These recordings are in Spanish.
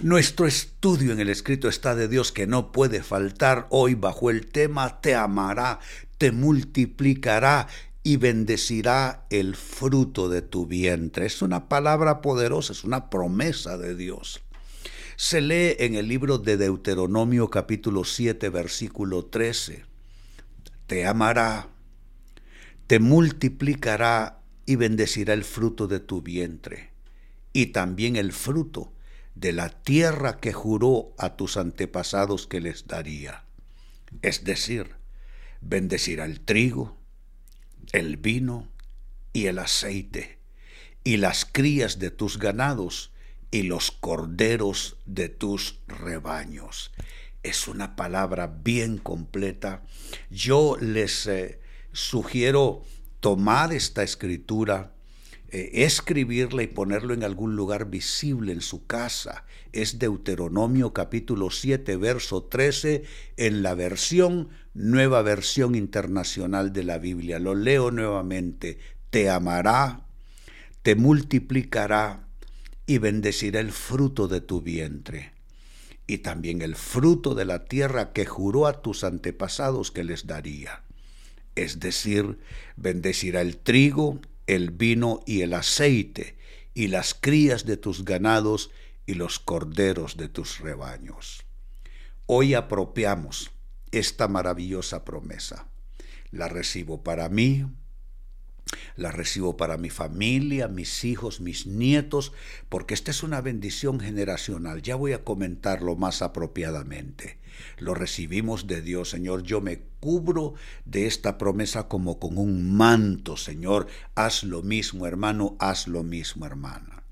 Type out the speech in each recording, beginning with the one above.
Nuestro estudio en el escrito está de Dios que no puede faltar hoy bajo el tema te amará, te multiplicará y bendecirá el fruto de tu vientre. Es una palabra poderosa, es una promesa de Dios. Se lee en el libro de Deuteronomio capítulo 7 versículo 13. Te amará, te multiplicará y bendecirá el fruto de tu vientre y también el fruto de la tierra que juró a tus antepasados que les daría. Es decir, bendecirá el trigo, el vino y el aceite, y las crías de tus ganados y los corderos de tus rebaños. Es una palabra bien completa. Yo les eh, sugiero tomar esta escritura, eh, escribirla y ponerlo en algún lugar visible en su casa. Es Deuteronomio capítulo 7, verso 13, en la versión, nueva versión internacional de la Biblia. Lo leo nuevamente. Te amará, te multiplicará y bendecirá el fruto de tu vientre y también el fruto de la tierra que juró a tus antepasados que les daría. Es decir, bendecirá el trigo, el vino y el aceite, y las crías de tus ganados y los corderos de tus rebaños. Hoy apropiamos esta maravillosa promesa. La recibo para mí, la recibo para mi familia, mis hijos, mis nietos, porque esta es una bendición generacional. Ya voy a comentarlo más apropiadamente. Lo recibimos de Dios, Señor. Yo me cubro de esta promesa como con un manto, Señor. Haz lo mismo, hermano, haz lo mismo, hermana.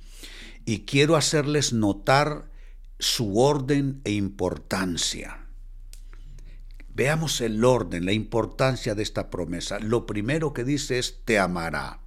Y quiero hacerles notar su orden e importancia. Veamos el orden, la importancia de esta promesa. Lo primero que dice es, te amará.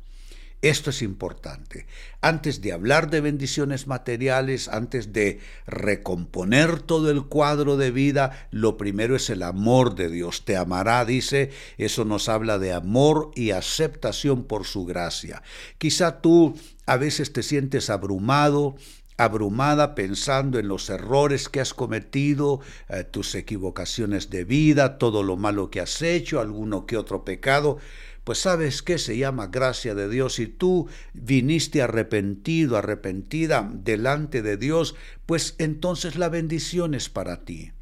Esto es importante. Antes de hablar de bendiciones materiales, antes de recomponer todo el cuadro de vida, lo primero es el amor de Dios. Te amará, dice, eso nos habla de amor y aceptación por su gracia. Quizá tú a veces te sientes abrumado, abrumada pensando en los errores que has cometido, eh, tus equivocaciones de vida, todo lo malo que has hecho, alguno que otro pecado, pues sabes que se llama gracia de Dios y tú viniste arrepentido, arrepentida delante de Dios, pues entonces la bendición es para ti.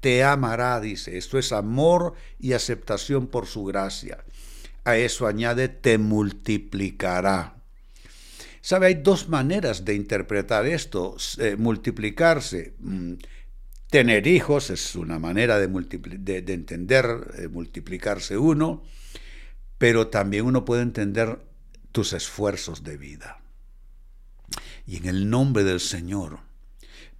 Te amará, dice, esto es amor y aceptación por su gracia. A eso añade, te multiplicará. ¿Sabe? Hay dos maneras de interpretar esto. Eh, multiplicarse. Mm, tener hijos es una manera de, de, entender eh, multiplicarse uno, pero también uno puede entender tus esfuerzos de vida. Y en el nombre del Señor,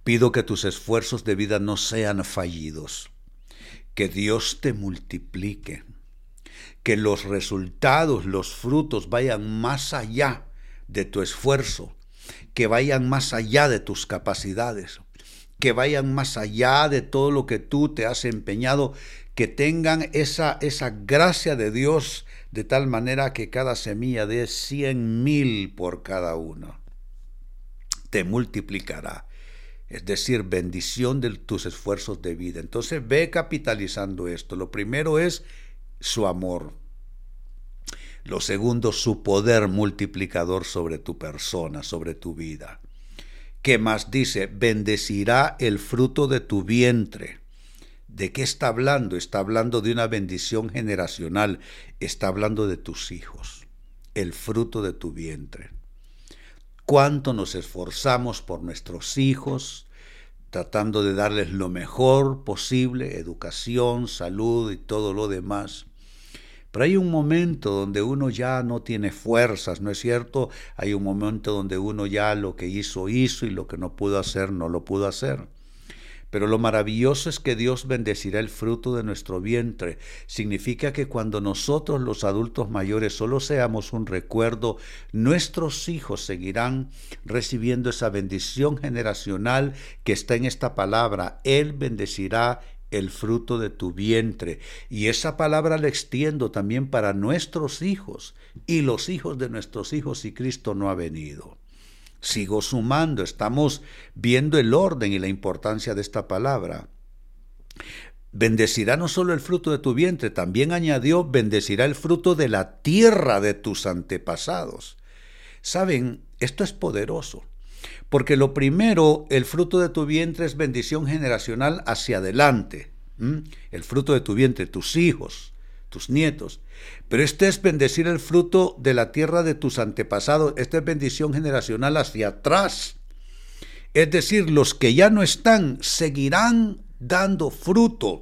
pido que tus esfuerzos de vida no sean fallidos, que Dios te multiplique, que los resultados, los frutos vayan más allá de tu esfuerzo, que vayan más allá de tus capacidades, que vayan más allá de todo lo que tú te has empeñado, que tengan esa, esa gracia de Dios de tal manera que cada semilla dé cien mil por cada uno. Te multiplicará. Es decir, bendición de tus esfuerzos de vida. Entonces ve capitalizando esto. Lo primero es su amor. Lo segundo, su poder multiplicador sobre tu persona, sobre tu vida. ¿Qué más dice? Bendecirá el fruto de tu vientre. ¿De qué está hablando? Está hablando de una bendición generacional. Está hablando de tus hijos. El fruto de tu vientre. ¿Cuánto nos esforzamos por nuestros hijos? tratando de darles lo mejor posible, educación, salud y todo lo demás. Pero hay un momento donde uno ya no tiene fuerzas, ¿no es cierto? Hay un momento donde uno ya lo que hizo, hizo y lo que no pudo hacer, no lo pudo hacer. Pero lo maravilloso es que Dios bendecirá el fruto de nuestro vientre. Significa que cuando nosotros los adultos mayores solo seamos un recuerdo, nuestros hijos seguirán recibiendo esa bendición generacional que está en esta palabra. Él bendecirá el fruto de tu vientre. Y esa palabra la extiendo también para nuestros hijos y los hijos de nuestros hijos si Cristo no ha venido. Sigo sumando, estamos viendo el orden y la importancia de esta palabra. Bendecirá no solo el fruto de tu vientre, también añadió, bendecirá el fruto de la tierra de tus antepasados. Saben, esto es poderoso. Porque lo primero, el fruto de tu vientre es bendición generacional hacia adelante. El fruto de tu vientre, tus hijos, tus nietos. Pero este es bendecir el fruto de la tierra de tus antepasados. Esta es bendición generacional hacia atrás. Es decir, los que ya no están seguirán dando fruto.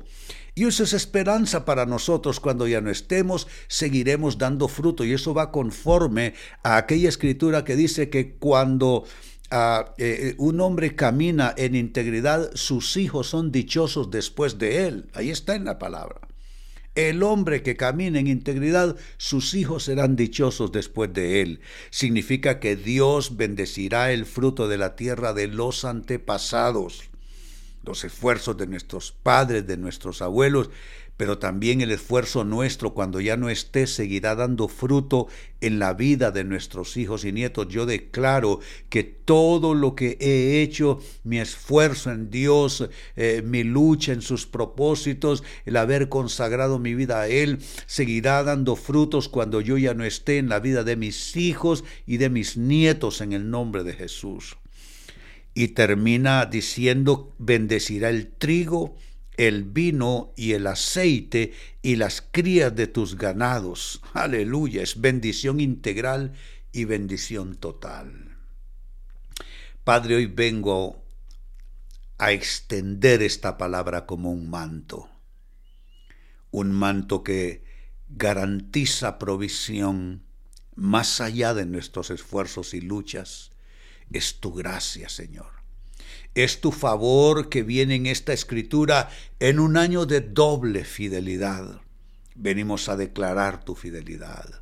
Y eso es esperanza para nosotros. Cuando ya no estemos, seguiremos dando fruto. Y eso va conforme a aquella escritura que dice que cuando ah, eh, un hombre camina en integridad, sus hijos son dichosos después de él. Ahí está en la palabra. El hombre que camina en integridad, sus hijos serán dichosos después de él. Significa que Dios bendecirá el fruto de la tierra de los antepasados los esfuerzos de nuestros padres, de nuestros abuelos, pero también el esfuerzo nuestro cuando ya no esté seguirá dando fruto en la vida de nuestros hijos y nietos. Yo declaro que todo lo que he hecho, mi esfuerzo en Dios, eh, mi lucha en sus propósitos, el haber consagrado mi vida a Él, seguirá dando frutos cuando yo ya no esté en la vida de mis hijos y de mis nietos en el nombre de Jesús y termina diciendo, bendecirá el trigo, el vino y el aceite y las crías de tus ganados. Aleluya, es bendición integral y bendición total. Padre, hoy vengo a extender esta palabra como un manto, un manto que garantiza provisión más allá de nuestros esfuerzos y luchas, es tu gracia, Señor. Es tu favor que viene en esta escritura en un año de doble fidelidad. Venimos a declarar tu fidelidad.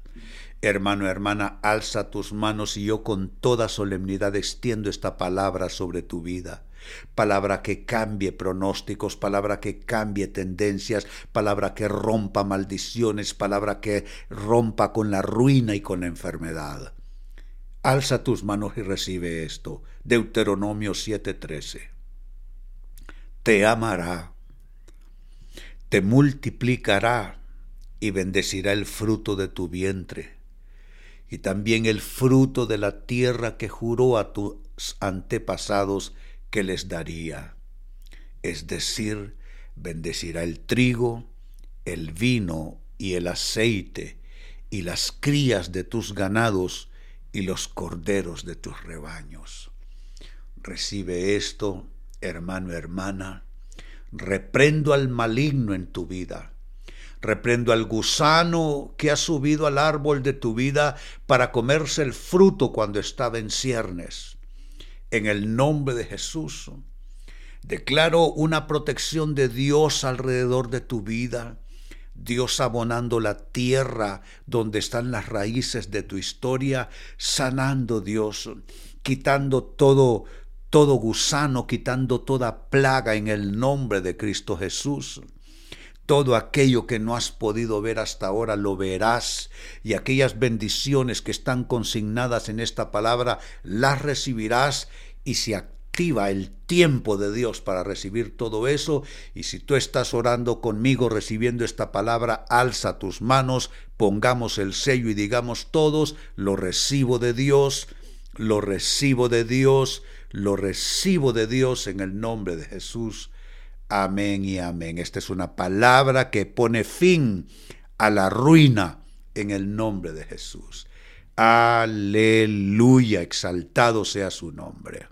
Hermano, hermana, alza tus manos y yo con toda solemnidad extiendo esta palabra sobre tu vida. Palabra que cambie pronósticos, palabra que cambie tendencias, palabra que rompa maldiciones, palabra que rompa con la ruina y con la enfermedad. Alza tus manos y recibe esto. Deuteronomio 7:13. Te amará, te multiplicará y bendecirá el fruto de tu vientre y también el fruto de la tierra que juró a tus antepasados que les daría. Es decir, bendecirá el trigo, el vino y el aceite y las crías de tus ganados y los corderos de tus rebaños. Recibe esto, hermano, hermana. Reprendo al maligno en tu vida. Reprendo al gusano que ha subido al árbol de tu vida para comerse el fruto cuando estaba en ciernes. En el nombre de Jesús, declaro una protección de Dios alrededor de tu vida Dios abonando la tierra donde están las raíces de tu historia, sanando Dios, quitando todo todo gusano, quitando toda plaga en el nombre de Cristo Jesús. Todo aquello que no has podido ver hasta ahora lo verás y aquellas bendiciones que están consignadas en esta palabra las recibirás y se el tiempo de Dios para recibir todo eso. Y si tú estás orando conmigo, recibiendo esta palabra, alza tus manos, pongamos el sello y digamos todos, lo recibo de Dios, lo recibo de Dios, lo recibo de Dios en el nombre de Jesús. Amén y amén. Esta es una palabra que pone fin a la ruina en el nombre de Jesús. Aleluya, exaltado sea su nombre.